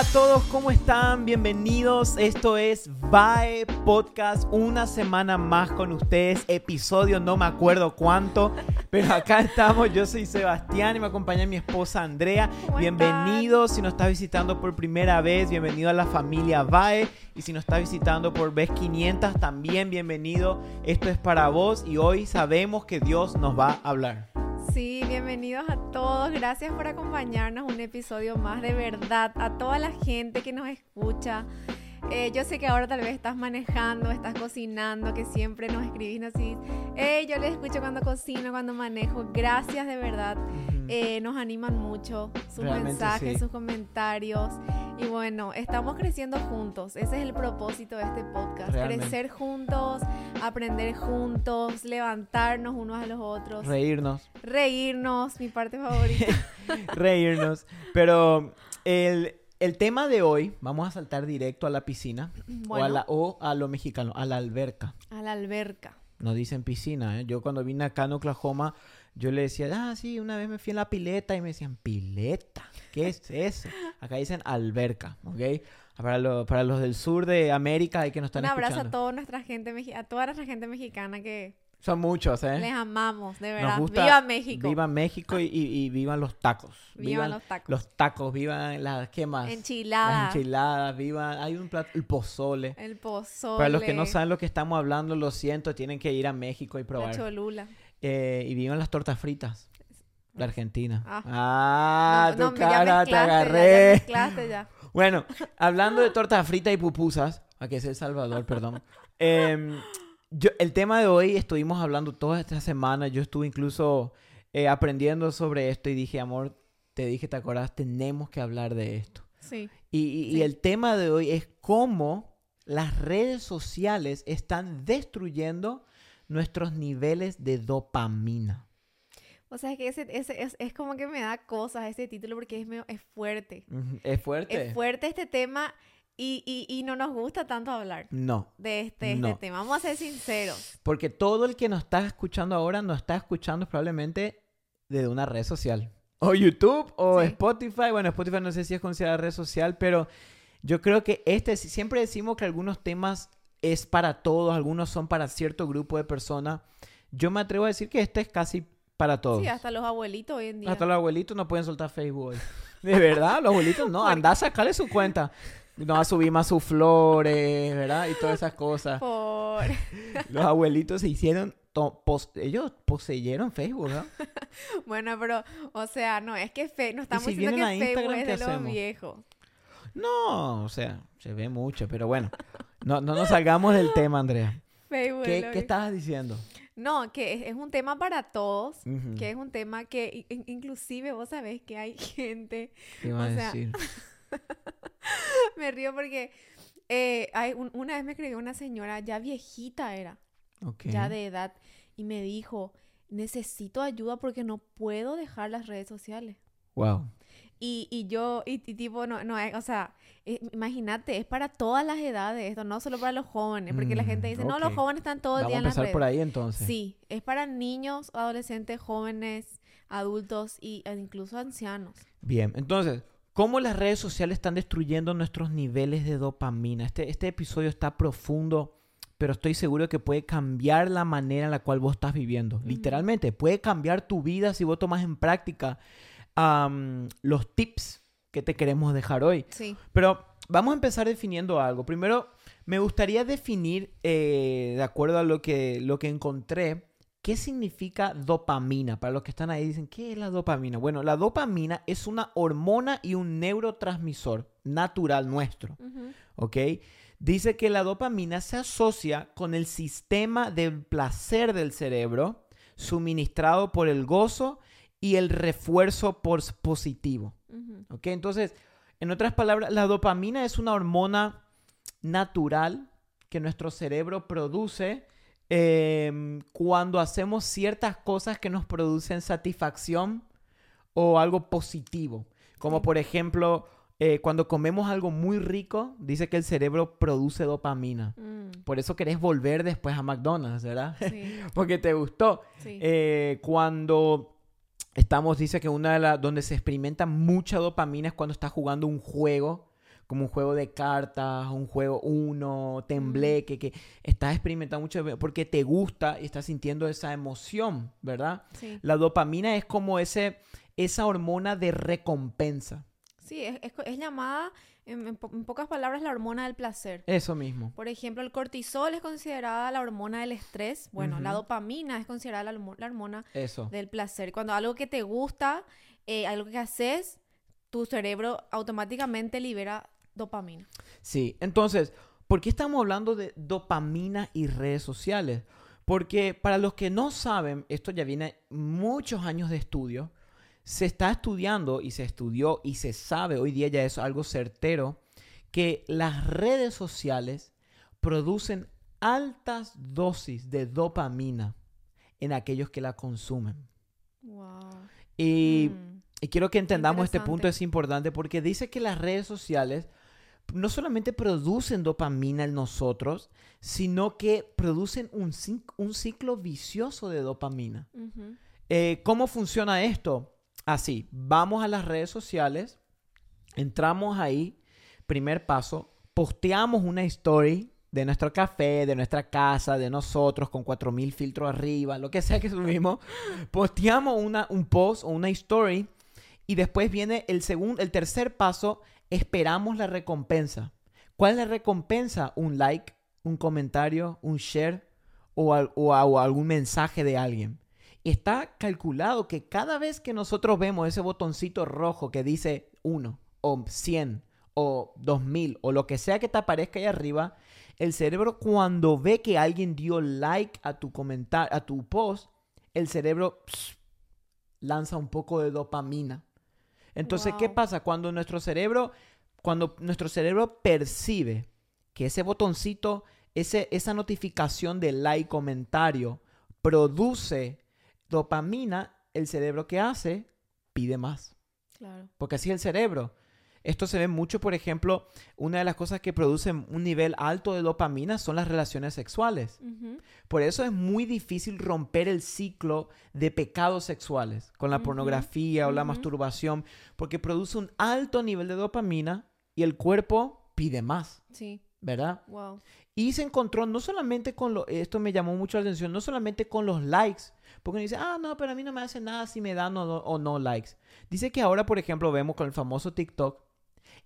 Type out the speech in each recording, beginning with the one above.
Hola a todos, ¿cómo están? Bienvenidos. Esto es VAE Podcast, una semana más con ustedes. Episodio no me acuerdo cuánto, pero acá estamos. Yo soy Sebastián y me acompaña mi esposa Andrea. Bienvenidos. Si nos estás visitando por primera vez, bienvenido a la familia VAE. Y si nos estás visitando por vez 500, también bienvenido. Esto es para vos y hoy sabemos que Dios nos va a hablar. Sí, bienvenidos a todos. Gracias por acompañarnos un episodio más de verdad. A toda la gente que nos escucha. Eh, yo sé que ahora tal vez estás manejando, estás cocinando, que siempre nos escribís así. Yo les escucho cuando cocino, cuando manejo. Gracias de verdad. Eh, nos animan mucho sus mensajes, sus comentarios. Y bueno, estamos creciendo juntos. Ese es el propósito de este podcast. Crecer juntos, aprender juntos, levantarnos unos a los otros. Reírnos. Reírnos, mi parte favorita. Reírnos. Pero el, el tema de hoy, vamos a saltar directo a la piscina o, a la, o a lo mexicano, a la alberca. A la alberca. No dicen piscina, ¿eh? Yo cuando vine acá en Oklahoma, yo le decía, ah, sí, una vez me fui en la pileta y me decían, pileta, ¿qué es eso? Acá dicen alberca, ¿ok? Para, para los del sur de América hay que nos están Un abrazo a toda nuestra gente, a toda nuestra gente mexicana que son muchos, ¿eh? Les amamos, de verdad. viva México. Viva México y, y, vivan los tacos. Vivan, los tacos. Los tacos, vivan las, ¿qué más? Enchiladas. Las enchiladas, vivan, hay un plato, el pozole. El pozole. Para los que no saben lo que estamos hablando, lo siento, tienen que ir a México y probar. La cholula. Eh, y vivan las tortas fritas. De Argentina. Ah, ah tu cara, te agarré. Ya, Bueno, hablando de tortas fritas y pupusas, aquí es El Salvador, perdón. Eh, yo, el tema de hoy estuvimos hablando toda esta semana. Yo estuve incluso eh, aprendiendo sobre esto y dije, amor, te dije, ¿te acordás? Tenemos que hablar de esto. Sí. Y, el tema de hoy es cómo las redes sociales están destruyendo nuestros niveles de dopamina. O sea, es que ese, es, es, como que me da cosas ese título porque es, es fuerte. Es fuerte. Es fuerte este tema y, no nos gusta tanto hablar no, de este, este tema. Vamos a ser sinceros. Porque todo el que nos está escuchando ahora nos está escuchando probablemente de una red social. O YouTube o Spotify. Bueno, Spotify no sé si es considerada red social, pero yo creo que este, siempre decimos que algunos temas es para todos, algunos son para cierto grupo de personas. Yo me atrevo a decir que este es casi para todos. Sí, hasta los abuelitos hoy en día. Hasta los abuelitos no pueden soltar Facebook De verdad, los abuelitos no. Anda a sacarle su cuenta no va a subir más sus flores, ¿verdad? Y todas esas cosas. Por... Los abuelitos se hicieron, ellos poseyeron Facebook, ¿no? bueno, pero, o sea, no, es que fe no estamos diciendo que Facebook es de los viejos. No, o sea, se ve mucho, pero bueno, no, no nos salgamos del tema, Andrea. Facebook ¿Qué, ¿qué estabas diciendo? No, que es, un tema para todos, que es un tema que inclusive vos sabés que hay gente... ¿Qué iba a decir? me río porque eh, hay una vez me escribió una señora, ya viejita era, ya de edad, y me dijo, necesito ayuda porque no puedo dejar las redes sociales. Wow. Y, y yo, y, tipo, no, no, o sea, eh, imagínate, es para todas las edades esto, no solo para los jóvenes, porque la gente dice, no, los jóvenes están todo el día en las redes. por ahí entonces. Sí, es para niños, adolescentes, jóvenes, adultos e incluso ancianos. Bien, entonces, cómo las redes sociales están destruyendo nuestros niveles de dopamina. Este, este episodio está profundo, pero estoy seguro que puede cambiar la manera en la cual vos estás viviendo. Literalmente, puede cambiar tu vida si vos tomas en práctica los tips que te queremos dejar hoy. Sí. Pero vamos a empezar definiendo algo. Primero, me gustaría definir, eh, de acuerdo a lo que, lo que encontré, ¿Qué significa dopamina? Para los que están ahí dicen, ¿qué es la dopamina? Bueno, la dopamina es una hormona y un neurotransmisor natural nuestro. ¿Ok? Dice que la dopamina se asocia con el sistema del placer del cerebro suministrado por el gozo y el refuerzo por positivo. ¿Ok? Entonces, en otras palabras, la dopamina es una hormona natural que nuestro cerebro produce Em, cuando hacemos ciertas cosas que nos producen satisfacción o algo positivo. Como por ejemplo, eh, cuando comemos algo muy rico, dice que el cerebro produce dopamina. Mm. Por eso querés volver después a McDonald's, ¿verdad? Sí. Porque te gustó. Eh, cuando estamos, dice que una de las donde se experimenta mucha dopamina es cuando estás jugando un juego como un juego de cartas, un juego uno, tembleque, que estás experimentando mucho porque te gusta y estás sintiendo esa emoción, ¿verdad? Sí. La dopamina es como ese, esa hormona de recompensa. Sí, es, es llamada, en, en po- en pocas palabras, la hormona del placer. Eso mismo. Por ejemplo, el cortisol es considerada la hormona del estrés. Bueno, la dopamina es considerada la, la hormona Eso. del placer. Cuando algo que te gusta, eh, algo que haces, tu cerebro automáticamente libera dopamina. Sí, entonces, ¿por qué estamos hablando de dopamina y redes sociales? Porque para los que no saben, esto ya viene muchos años de estudio, se está estudiando y se estudió y se sabe, hoy día ya es algo certero, que las redes sociales producen altas dosis de dopamina en aquellos que la consumen. Wow. Y Mm, y quiero que entendamos este punto, es importante porque dice que las redes sociales no solamente producen dopamina en nosotros, sino que producen un, ciclo vicioso de dopamina. Eh, ¿Cómo funciona esto? Así, vamos a las redes sociales, entramos ahí, primer paso, posteamos una story de nuestro café, de nuestra casa, de nosotros, con 4000 filtros arriba, lo que sea que subimos, posteamos una, un post o una story y después viene el segundo, el tercer paso, esperamos la recompensa. ¿Cuál es la recompensa? Un like, un comentario, un share o, algún mensaje de alguien. Está calculado que cada vez que nosotros vemos ese botoncito rojo que dice 1 o 100 o 2000 o lo que sea que te aparezca ahí arriba, el cerebro cuando ve que alguien dio like a tu comentario, a tu post, el cerebro pss, lanza un poco de dopamina. Entonces, ¿qué pasa cuando nuestro cerebro cuando nuestro cerebro percibe que ese botoncito, ese, esa notificación de like, comentario, produce dopamina, el cerebro que hace pide más. Claro. Porque así es el cerebro. Esto se ve mucho, por ejemplo, una de las cosas que producen un nivel alto de dopamina son las relaciones sexuales. Por eso es muy difícil romper el ciclo de pecados sexuales con la pornografía o la masturbación, porque produce un alto nivel de dopamina y el cuerpo pide más, Sí. ¿verdad? Wow. Y se encontró no solamente con lo, esto me llamó mucho la atención, no solamente con los likes, porque uno dice, ah, no, pero a mí no me hace nada si me dan o no, o no likes. Dice que ahora, por ejemplo, vemos con el famoso TikTok,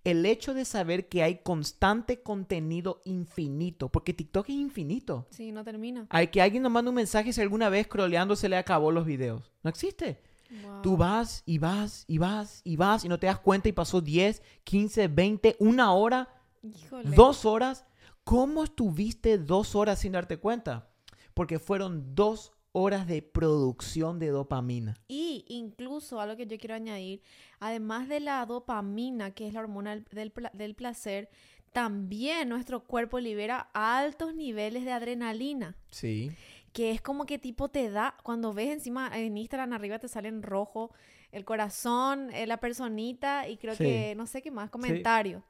el hecho de saber que hay constante contenido infinito, porque TikTok es infinito. Sí, no termina. Hay que alguien nos manda un mensaje si alguna vez scrolleando se le acabó los videos. No existe. Wow. Tú vas y vas y vas y vas y no te das cuenta y pasó 10, 15, 20, una hora, Híjole. dos horas. ¿Cómo estuviste dos horas sin darte cuenta? Porque fueron dos horas de producción de dopamina. Y incluso algo que yo quiero añadir, además de la dopamina, que es la hormona del, del pla- del placer, también nuestro cuerpo libera altos niveles de adrenalina, Sí. que es como que tipo te da, cuando ves encima en Instagram arriba te sale en rojo el corazón, eh, la personita y creo Sí. que no sé qué más, comentario.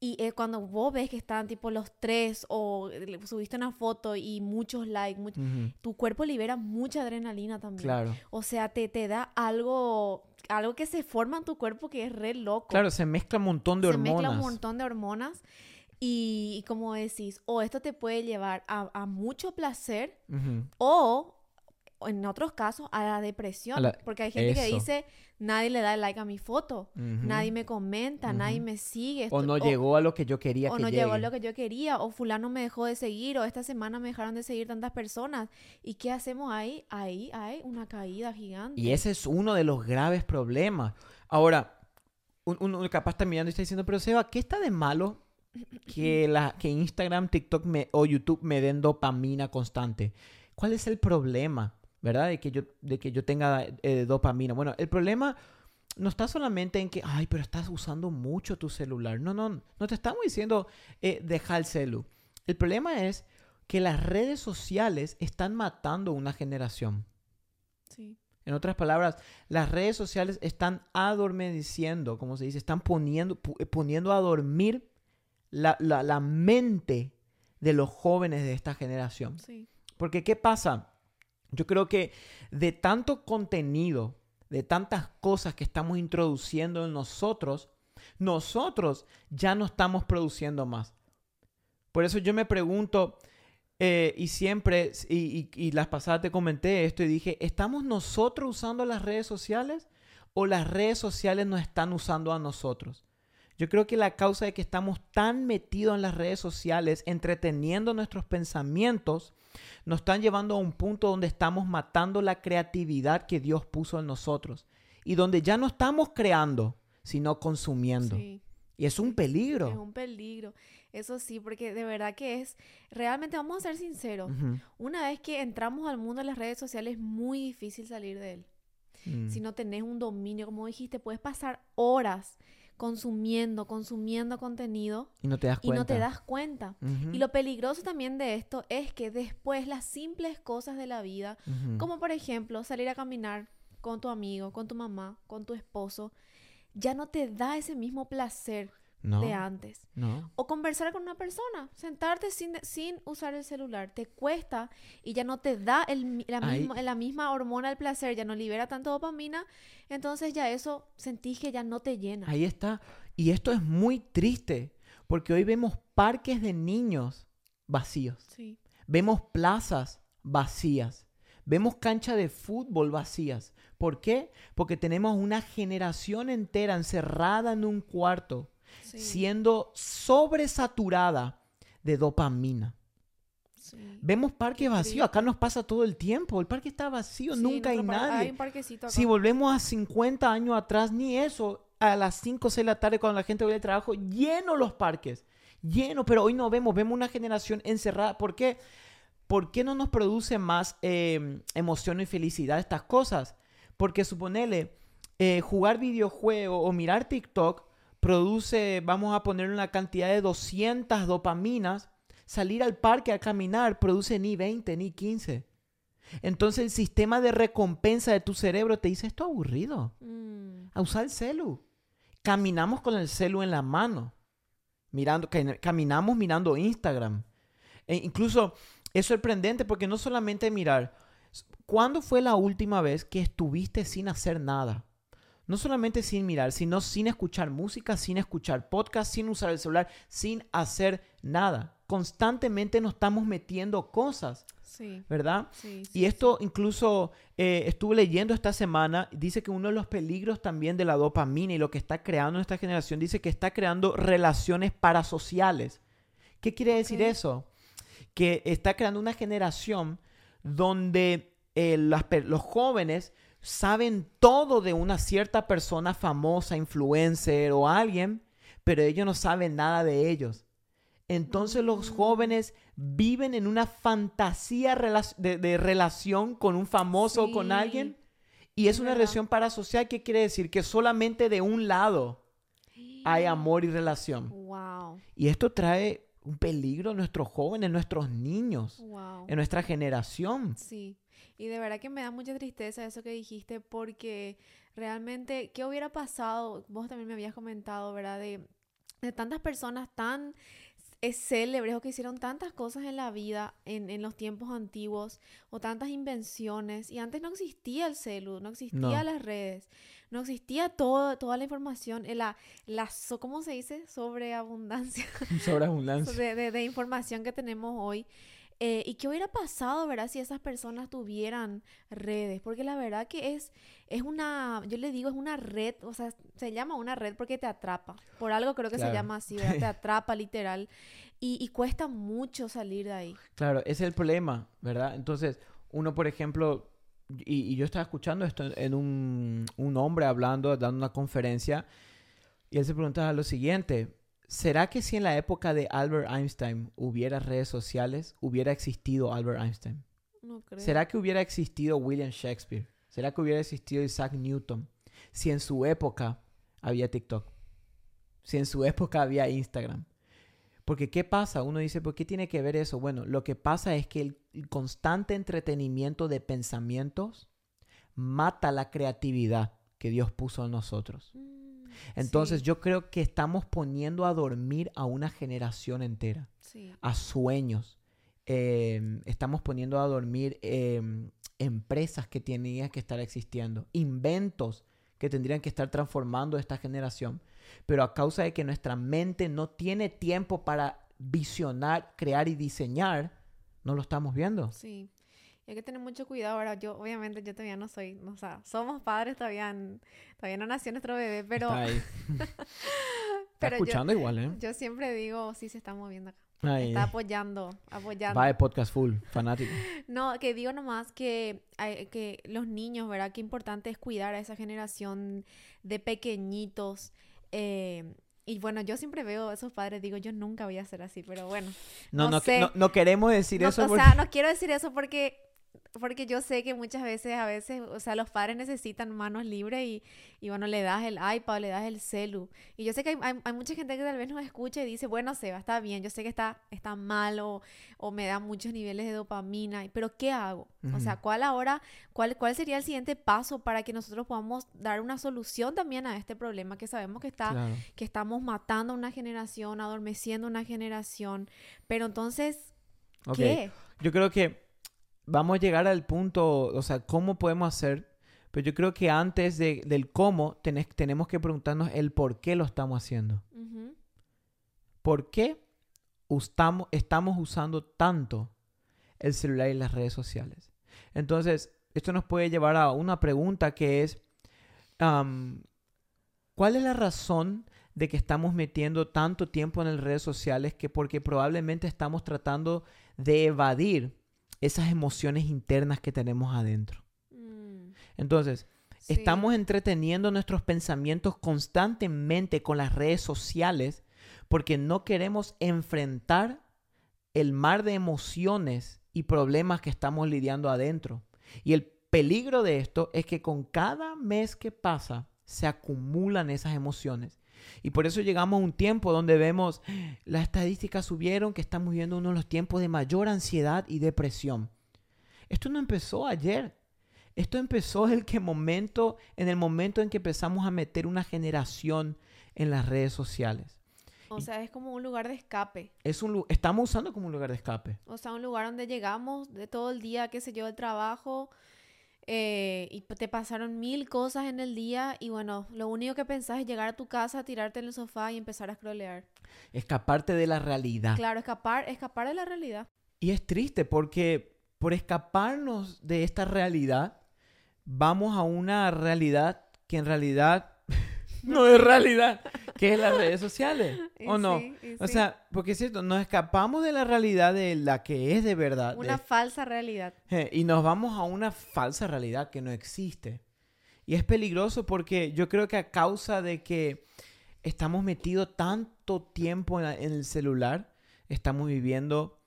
Y eh, cuando vos ves que están tipo los tres o le- subiste una foto y muchos likes, much- tu cuerpo libera mucha adrenalina también. Claro. O sea, te, te da algo, algo que se forma en tu cuerpo que es re loco. Claro, se mezcla un montón de se hormonas. mezcla un montón de hormonas. Y, y como decís, o esto te puede llevar a, a mucho placer o en otros casos a la depresión. A la- Porque hay gente que dice, nadie le da like a mi foto, nadie me comenta, nadie me sigue. O no llegó a lo que yo quería o que no llegue. llegó lo que yo quería, o fulano me dejó de seguir, o esta semana me dejaron de seguir tantas personas. ¿Y qué hacemos ahí? Ahí hay una caída gigante. Y ese es uno de los graves problemas. Ahora, un- uno capaz está mirando y está diciendo, pero Seba, ¿qué está de malo que, la, que Instagram, TikTok me- o YouTube me den dopamina constante? ¿Cuál es el problema, verdad? De que yo, de que yo tenga eh, dopamina. Bueno, el problema no está solamente en que, ay, pero estás usando mucho tu celular. No, no, no te estamos diciendo, eh, deja el celu. El problema es que las redes sociales están matando una generación. Sí. En otras palabras, las redes sociales están adormeciendo, como se dice, están poniendo, eh, poniendo a dormir la, la- la mente de los jóvenes de esta generación. Sí. Porque, ¿qué pasa? Yo creo que de tanto contenido, de tantas cosas que estamos introduciendo en nosotros, nosotros ya no estamos produciendo más. Por eso yo me pregunto, eh, y siempre, y, y, las pasadas te comenté esto y dije, ¿estamos nosotros usando las redes sociales o las redes sociales nos están usando a nosotros? Yo creo que la causa de que estamos tan metidos en las redes sociales, entreteniendo nuestros pensamientos, nos están llevando a un punto donde estamos matando la creatividad que Dios puso en nosotros y donde ya no estamos creando, sino consumiendo. Sí. Y es un peligro. Es un peligro. Eso sí, porque de verdad que es, realmente vamos a ser sinceros, una vez que entramos al mundo de las redes sociales es muy difícil salir de él. Mm. Si no tenés un dominio, como dijiste, puedes pasar horas consumiendo, consumiendo contenido Y no te das y cuenta. no te das cuenta. Y lo peligroso también de esto es que después las simples cosas de la vida, como por ejemplo salir a caminar con tu amigo, con tu mamá, con tu esposo, ya no te da ese mismo placer no, de antes. no. O conversar con una persona, sentarte sin, sin usar el celular, te cuesta y ya no te da el, la, misma, la misma hormona del placer, ya no libera tanto dopamina, entonces ya eso sentís que ya no te llena. Ahí está. Y esto es muy triste, porque hoy vemos parques de niños vacíos. Sí, Vemos plazas vacías. Vemos canchas de fútbol vacías. ¿Por qué? Porque tenemos una generación entera encerrada en un cuarto, sí, siendo sobresaturada de dopamina. sí. Vemos parques Qué vacíos. Acá nos pasa todo el tiempo. El parque está vacío. Sí, Nunca hay nadie. Hay un. Si volvemos a 50 años atrás, ni eso, a las 5 o 6 de la tarde cuando la gente va al trabajo, lleno los parques, lleno, pero hoy no vemos, vemos una generación encerrada. ¿Por qué? ¿Por qué no nos produce más eh, emoción y felicidad estas cosas? Porque suponele, eh, jugar videojuego o mirar TikTok produce, vamos a poner una cantidad de 200 dopaminas. Salir al parque a caminar produce ni 20 ni 15. Entonces el sistema de recompensa de tu cerebro te dice, esto es aburrido. Mm, A usar el celu. Caminamos con el celu en la mano. Mirando, ca- caminamos mirando Instagram. E incluso es sorprendente porque no solamente mirar. ¿Cuándo fue la última vez que estuviste sin hacer nada? No solamente sin mirar, sino sin escuchar música, sin escuchar podcast, sin usar el celular, sin hacer nada. Constantemente nos estamos metiendo cosas, sí, ¿verdad? sí, sí, Y esto incluso eh, estuve leyendo esta semana, dice que uno de los peligros también de la dopamina y lo que está creando en esta generación, dice que está creando relaciones parasociales. ¿Qué quiere decir eso? Que está creando una generación donde eh, las los jóvenes saben todo de una cierta persona famosa, influencer o alguien, pero ellos no saben nada de ellos. Entonces los Mm. jóvenes viven en una fantasía de, de relación con un famoso o con alguien. Y es es una verdad. relación parasocial. ¿Qué quiere decir? Que solamente de un lado hay amor y relación. Wow, Y esto trae un peligro a nuestros jóvenes, a nuestros niños, wow. en nuestra generación. Sí, y de verdad que me da mucha tristeza eso que dijiste porque realmente, ¿qué hubiera pasado? Vos también me habías comentado, ¿verdad? De, de tantas personas tan eh, célebres o que hicieron tantas cosas en la vida en, en los tiempos antiguos o tantas invenciones y antes no existía el celu, no existía No. las redes, no existía todo, toda la información, eh, la, la, ¿cómo se dice? Sobreabundancia Sobreabundancia. de, de- de información que tenemos hoy. Eh, ¿Y qué hubiera pasado, verdad, si esas personas tuvieran redes? Porque la verdad que es, es una, yo le digo, es una red, o sea, se llama una red porque te atrapa. Por algo creo que Claro. se llama así, ¿verdad? Te atrapa literal. Y, y cuesta mucho salir de ahí. Claro, ese es el problema, ¿verdad? Entonces, uno, por ejemplo, y, y yo estaba escuchando esto en un, un hombre hablando, dando una conferencia, y él se preguntaba lo siguiente, ¿será que si en la época de Albert Einstein hubiera redes sociales, hubiera existido Albert Einstein? No creo. ¿Será que hubiera existido William Shakespeare? ¿Será que hubiera existido Isaac Newton? Si en su época había TikTok. Si en su época había Instagram. Porque ¿qué pasa? Uno dice, ¿por qué tiene que ver eso? Bueno, lo que pasa es que el, constante entretenimiento de pensamientos mata la creatividad que Dios puso en nosotros. Mm, Entonces sí, yo creo que estamos poniendo a dormir a una generación entera sí, a sueños. Eh, estamos poniendo a dormir eh, empresas que tenían que estar existiendo, inventos que tendrían que estar transformando esta generación, pero a causa de que nuestra mente no tiene tiempo para visionar, crear y diseñar, no lo estamos viendo. Sí. Y hay que tener mucho cuidado. Ahora, yo, obviamente, yo todavía no soy, o sea, somos padres, todavía, todavía no nació nuestro bebé, pero. Está ahí. Está escuchando igual, ¿eh? Yo siempre digo, sí se está moviendo acá. Está apoyando, apoyando. Va de podcast full, fanático. no, que digo nomás que, que los niños, ¿verdad? Qué importante es cuidar a esa generación de pequeñitos. Eh, y bueno, yo siempre veo a esos padres, digo, yo nunca voy a ser así, pero bueno. No, no, no, no, queremos decir eso. O sea, no quiero decir eso porque porque yo sé que muchas veces, a veces, o sea, los padres necesitan manos libres y, y bueno, le das el iPad, le das el celu. Y yo sé que hay, hay, mucha gente que tal vez nos escucha y dice, bueno, Seba, está bien, yo sé que está, está mal o, me da muchos niveles de dopamina, pero ¿qué hago? O sea, ¿cuál ahora, cuál, cuál sería el siguiente paso para que nosotros podamos dar una solución también a este problema que sabemos que está, que estamos matando a una generación, adormeciendo una generación, pero entonces, ¿qué? Yo creo que vamos a llegar al punto, o sea, ¿cómo podemos hacer? Pero yo creo que antes de, del cómo tenemos que preguntarnos el por qué lo estamos haciendo. ¿Por qué estamos, estamos usando tanto el celular y las redes sociales? Entonces, esto nos puede llevar a una pregunta que es, ¿cuál es la razón de que estamos metiendo tanto tiempo en las redes sociales que porque probablemente estamos tratando de evadir esas emociones internas que tenemos adentro. Mm. Entonces, estamos entreteniendo nuestros pensamientos constantemente con las redes sociales porque no queremos enfrentar el mar de emociones y problemas que estamos lidiando adentro. Y el peligro de esto es que con cada mes que pasa se acumulan esas emociones y por eso llegamos a un tiempo donde vemos las estadísticas subieron que estamos viviendo uno de los tiempos de mayor ansiedad y depresión. Esto no empezó ayer. Esto empezó el que momento, en el momento en que empezamos a meter una generación en las redes sociales. O sea, es como un lugar de escape. Es un, estamos usando como un lugar de escape. O sea, un lugar donde llegamos de todo el día, qué sé yo, el trabajo, eh, y te pasaron mil cosas en el día y bueno, lo único que pensás es llegar a tu casa, tirarte en el sofá y empezar a scrollear. Escaparte de la realidad. Claro, escapar, escapar de la realidad. Y es triste porque por escaparnos de esta realidad, vamos a una realidad que en realidad no es realidad, que es las redes sociales, ¿o no? o sea, porque es cierto, nos escapamos de la realidad de la que es de verdad. Una falsa realidad. y nos vamos a una falsa realidad que no existe. Y es peligroso porque yo creo que a causa de que estamos metidos tanto tiempo en, en el celular, estamos viviendo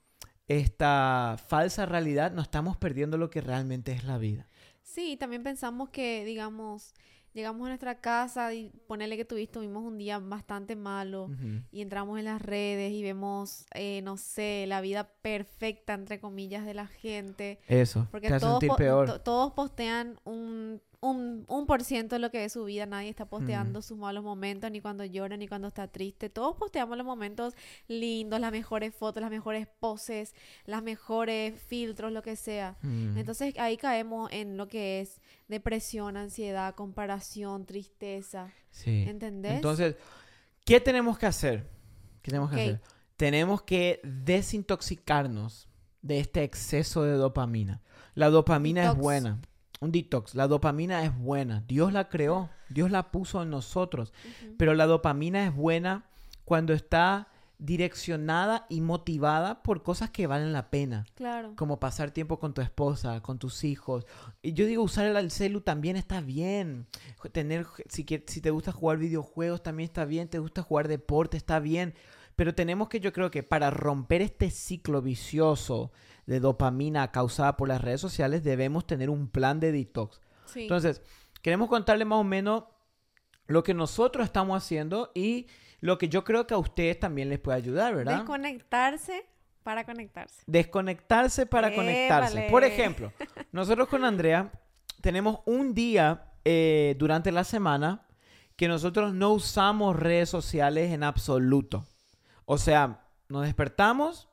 esta falsa realidad, nos estamos perdiendo lo que realmente es la vida. Sí, también pensamos que, digamos, llegamos a nuestra casa y ponerle que tuviste, tuvimos un día bastante malo y entramos en las redes y vemos, eh, no sé, la vida perfecta, entre comillas, de la gente. Eso, porque todos, peor. todos postean un un, un por ciento de lo que ve su vida. Nadie está posteando sus malos momentos, ni cuando llora, ni cuando está triste. Todos posteamos los momentos lindos, las mejores fotos, las mejores poses, las mejores filtros, lo que sea. Entonces ahí caemos en lo que es depresión, ansiedad, comparación, tristeza. Sí. ¿Entendés? Entonces, ¿qué tenemos que hacer? ¿Qué tenemos que hacer? Tenemos que desintoxicarnos de este exceso de dopamina. La dopamina es buena un detox. La dopamina es buena. Dios la creó. Dios la puso en nosotros. Pero la dopamina es buena cuando está direccionada y motivada por cosas que valen la pena. Claro. Como pasar tiempo con tu esposa, con tus hijos. Y yo digo, usar el celu también está bien. Tener, si, si te gusta jugar videojuegos también está bien. Te gusta jugar deporte está bien. Pero tenemos que, yo creo que para romper este ciclo vicioso de dopamina causada por las redes sociales, debemos tener un plan de detox. Entonces, queremos contarle más o menos lo que nosotros estamos haciendo y lo que yo creo que a ustedes también les puede ayudar, ¿verdad? Desconectarse para conectarse. Desconectarse para conectarse. Por ejemplo, nosotros con Andrea tenemos un día eh, durante la semana que nosotros no usamos redes sociales en absoluto. O sea, nos despertamos,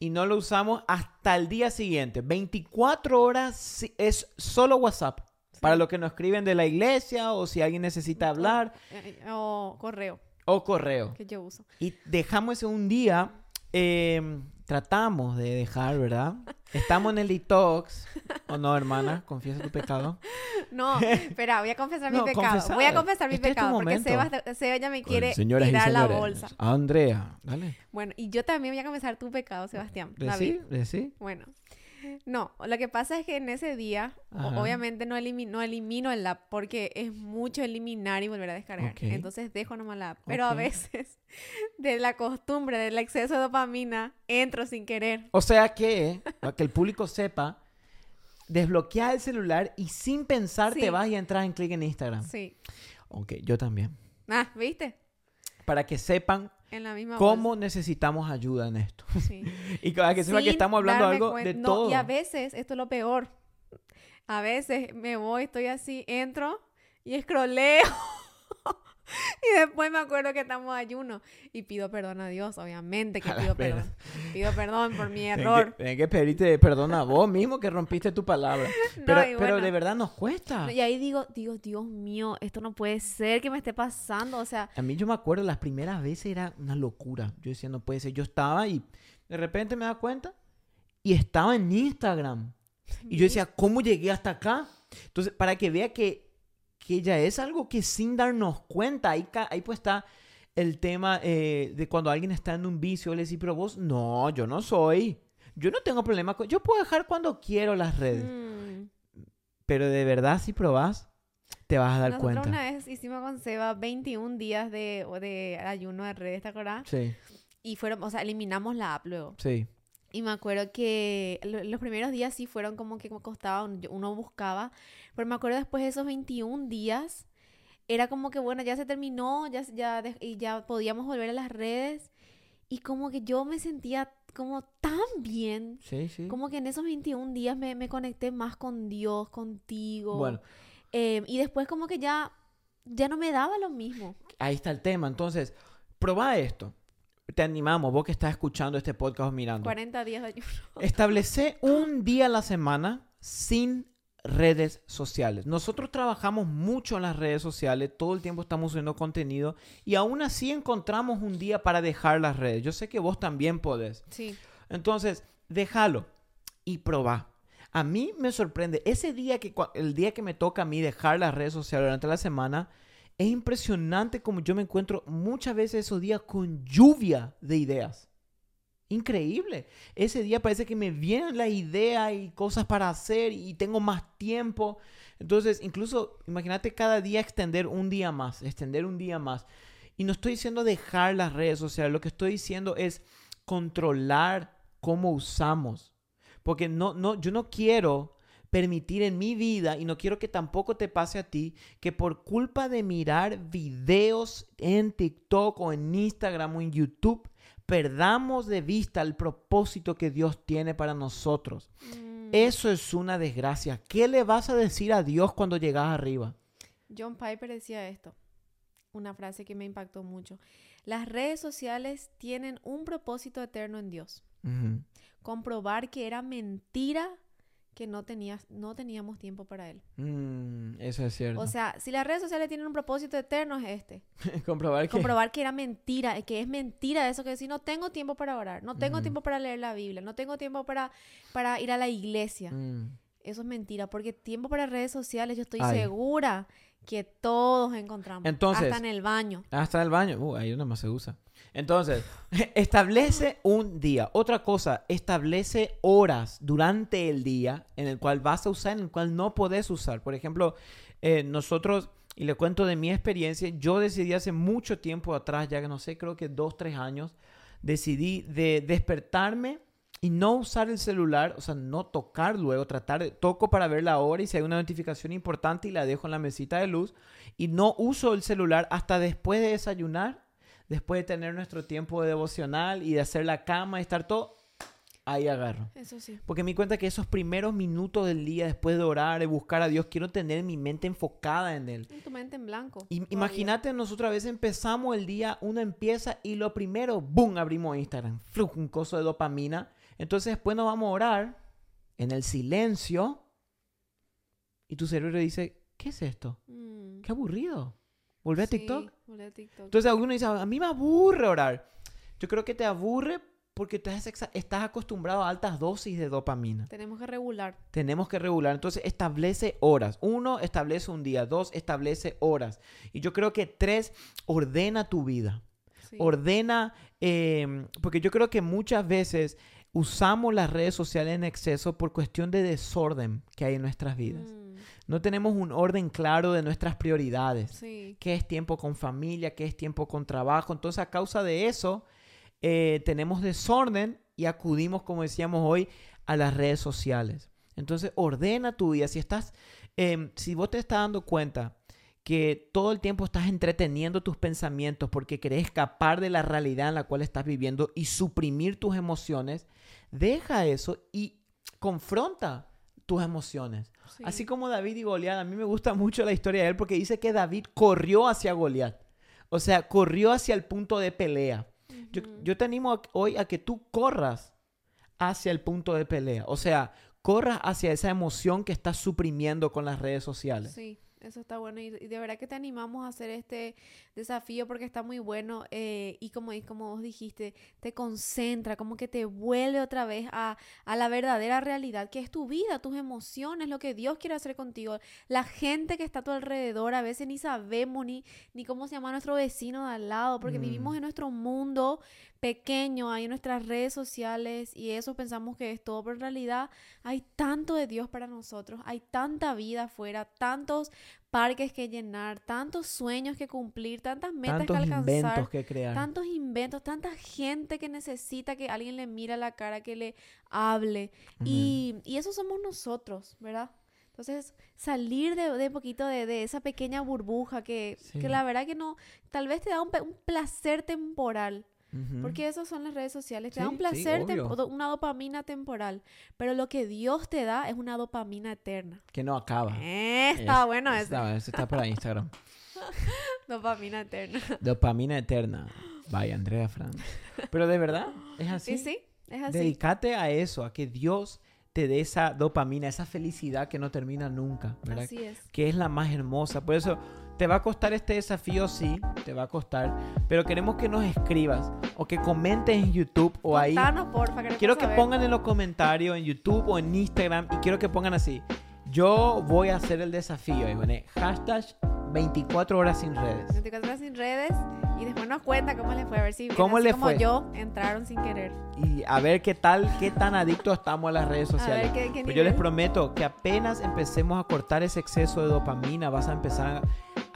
y no lo usamos hasta el día siguiente. 24 horas es solo WhatsApp. Para los que nos escriben de la iglesia o si alguien necesita hablar Eh, O correo, o correo. que yo uso. Y dejamos ese un día, eh, tratamos de dejar, ¿verdad? Estamos en el detox. ¿O no, hermana? Confiesa tu pecado. No, espera, voy a confesar mi No, pecado. confesar. Voy a confesar mi Este es tu pecado porque momento. Seba, Seba ya me quiere Señoras tirar la bolsa. Andrea, dale. Bueno, y yo también voy a confesar tu pecado, Sebastián. David. ¿Decí? ¿Decí? Bueno, no, lo que pasa es que en ese día, Ajá. obviamente no elimino, no elimino el app porque es mucho eliminar y volver a descargar. Entonces dejo nomás la app. Pero a veces, de la costumbre, del exceso de dopamina, entro sin querer. O sea que, para que el público sepa, desbloqueas el celular y sin pensar Sí. te vas y entras en clic en Instagram. Sí. Ok, yo también. Ah, ¿viste? Para que sepan En la misma cómo necesitamos ayuda en esto. Sí. Y para que sepan que estamos hablando algo de no, todo. Y a veces, esto es lo peor. A veces me voy, estoy así, entro y escroleo. y después me acuerdo que estamos ayuno. Y pido perdón a Dios, obviamente que A pido perdón. Pido perdón por mi error. que, tenés que pedirte perdón a vos mismo que rompiste tu palabra. No, Pero, pero de verdad nos cuesta. Y ahí digo, digo, Dios mío, esto no puede ser que me esté pasando. O sea, A mí yo me acuerdo las primeras veces era una locura. Yo decía, no puede ser. Yo estaba y de repente me da cuenta y estaba en Instagram. Y yo decía, ¿cómo llegué hasta acá? Entonces, para que vea que, que ya es algo que sin darnos cuenta, ahí, ahí pues está el tema eh, de cuando alguien está en un vicio, le decís, pero vos, no, yo no soy. Yo no tengo problema con... Yo puedo dejar cuando quiero las redes. mm, Pero de verdad, si probás, te vas a dar nosotros cuenta. una vez hicimos con Seba 21 días de, de ayuno de redes, ¿te acordás? Sí, Y fueron, o sea, eliminamos la app luego. sí. Y me acuerdo que lo- los primeros días sí fueron como que me costaba, uno buscaba, pero me acuerdo después de esos 21 días, era como que bueno, ya se terminó, ya, ya, y ya podíamos volver a las redes y como que yo me sentía como tan bien, Sí, sí. como que en esos 21 días me, me conecté más con Dios, contigo. Bueno, eh, y después como que ya, ya no me daba lo mismo. ahí está el tema. Entonces, probá esto. Te animamos, vos que estás escuchando este podcast o mirando. 40 días de ayuno. Establece un día a la semana sin redes sociales. Nosotros trabajamos mucho en las redes sociales, todo el tiempo estamos subiendo contenido y aún así encontramos un día para dejar las redes. Yo sé que vos también podés. Sí. Entonces, déjalo y probá. A mí me sorprende, ese día que, el día que me toca a mí dejar las redes sociales durante la semana, es impresionante como yo me encuentro muchas veces esos días con lluvia de ideas. Increíble. Ese día parece que me vienen las ideas y cosas para hacer y tengo más tiempo. Entonces, incluso, imagínate cada día extender un día más, extender un día más. Y no estoy diciendo dejar las redes sociales, lo que estoy diciendo es controlar cómo usamos. Porque no, no, yo no quiero permitir en mi vida y no quiero que tampoco te pase a ti que por culpa de mirar videos en TikTok o en Instagram o en YouTube perdamos de vista el propósito que Dios tiene para nosotros. Mm. Eso es una desgracia. ¿Qué le vas a decir a Dios cuando llegas arriba? John Piper decía esto, una frase que me impactó mucho. Las redes sociales tienen un propósito eterno en Dios. Comprobar que era mentira que no, tenías, no teníamos tiempo para Él. Mm, eso es cierto. O sea, si las redes sociales tienen un propósito eterno es este. Comprobar que... Comprobar que era mentira, que es mentira eso que decir, no tengo tiempo para orar, no tengo tiempo para leer la Biblia, no tengo tiempo para, para ir a la iglesia. Mm. Eso es mentira, porque tiempo para redes sociales yo estoy Ay. segura que todos encontramos. Entonces- hasta en el baño. Hasta el baño. Uh, ahí no más se usa. Entonces, establece un día. Otra cosa, establece horas durante el día en el cual vas a usar, en el cual no podés usar. Por ejemplo, eh, nosotros, y le cuento de mi experiencia, yo decidí hace mucho tiempo atrás, ya que no sé, creo que dos, tres años, decidí de despertarme y no usar el celular, o sea, no tocar luego, tratar de, toco para ver la hora y si hay una notificación importante y la dejo en la mesita de luz y no uso el celular hasta después de desayunar, después de tener nuestro tiempo de devocional y de hacer la cama y estar todo, ahí agarro. Eso sí. Porque me di cuenta que esos primeros minutos del día, después de orar, de buscar a Dios, quiero tener mi mente enfocada en Él. En tu mente en blanco. Imagínate, nosotros a veces empezamos el día, uno empieza y lo primero, ¡boom!, abrimos Instagram, ¡fluj! un coso de dopamina. Entonces después nos vamos a orar en el silencio y tu cerebro dice, ¿qué es esto? Mm. Qué aburrido. Volvé a Sí, TikTok. a TikTok. Entonces alguno dice, a mí me aburre orar. Yo creo que te aburre porque estás, estás acostumbrado a altas dosis de dopamina. Tenemos que regular. Tenemos que regular. Entonces establece horas. Uno, establece un día. Dos, establece horas. Y yo creo que tres, ordena tu vida. Sí. Ordena, eh, porque yo creo que muchas veces usamos las redes sociales en exceso por cuestión de desorden que hay en nuestras vidas. Mm, No tenemos un orden claro de nuestras prioridades. Sí. qué es tiempo con familia, qué es tiempo con trabajo. Entonces, a causa de eso, eh, tenemos desorden y acudimos, como decíamos hoy, a las redes sociales. Entonces, ordena tu vida. Si estás, em, si vos te estás dando cuenta que todo el tiempo estás entreteniendo tus pensamientos porque querés escapar de la realidad en la cual estás viviendo y suprimir tus emociones, deja eso y confronta tus emociones. sí. Así como David y Goliat, a mí me gusta mucho la historia de él porque dice que David corrió hacia Goliat. O sea, corrió hacia el punto de pelea. Yo, te animo a- hoy a que tú corras hacia el punto de pelea. O sea, corras hacia esa emoción que estás suprimiendo con las redes sociales. Sí, eso está bueno. Y, de verdad que te animamos a hacer este desafío porque está muy bueno. eh, y como, y como vos dijiste, te concentra, como que te vuelve otra vez a, a la verdadera realidad, que es tu vida, tus emociones, lo que Dios quiere hacer contigo. La gente que está a tu alrededor, a veces ni sabemos ni, ni cómo se llama nuestro vecino de al lado, porque Mm. vivimos en nuestro mundo pequeño, hay en nuestras redes sociales y eso pensamos que es todo, pero en realidad hay tanto de Dios para nosotros, hay tanta vida afuera, tantos parques que llenar, tantos sueños que cumplir, tantas metas Tantos que alcanzar, inventos que crear. tantos inventos, tanta gente que necesita que alguien le mire a la cara, que le hable. Y, y eso somos nosotros, ¿verdad? Entonces, salir de, de poquito de, de esa pequeña burbuja que, Sí. que la verdad que no, tal vez te da un placer temporal, Porque eso son las redes sociales, te Sí, da un sí, placer, do- una dopamina temporal, pero lo que Dios te da es una dopamina eterna. Que no acaba. Eh, está Es- bueno eso, Está, eso está para Instagram. dopamina eterna. Dopamina eterna. Vaya, Andrea Franz. Pero de verdad, es así. Sí, sí, es así. Dedícate a eso, a que Dios te dé esa dopamina, esa felicidad que no termina nunca, ¿verdad? Así es. Que es la más hermosa. Por eso, te va a costar este desafío, sí, te va a costar. Pero queremos que nos escribas o que comentes en YouTube o ahí. Contanos, porfa, Quiero que saber. pongan en los comentarios en YouTube o en Instagram y quiero que pongan así. Yo voy a hacer el desafío. Y pone hashtag 24 horas sin redes. 24 horas sin redes y después nos cuenta cómo les fue, a ver si ¿Cómo así le como fue? yo entraron sin querer. Y a ver qué tal, qué tan adictos estamos a las redes A sociales. ver qué, qué Pues yo les prometo que apenas empecemos a cortar ese exceso de dopamina, vas a empezar a,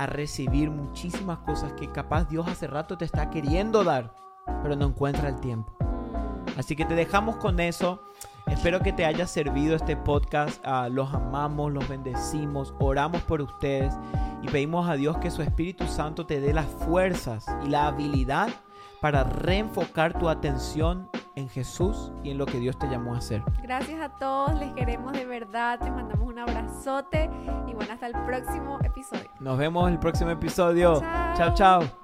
a recibir muchísimas cosas que capaz Dios hace rato te está queriendo dar, pero no encuentra el tiempo. Así que te dejamos con eso. Espero que te haya servido este podcast. Ah, los amamos, los bendecimos, oramos por ustedes y pedimos a Dios que su Espíritu Santo te dé las fuerzas y la habilidad para reenfocar tu atención en Jesús y en lo que Dios te llamó a hacer. Gracias a todos, les queremos de verdad, les mandamos un abrazote y bueno, hasta el próximo episodio. Nos vemos en el próximo episodio. Chao. chao. chao.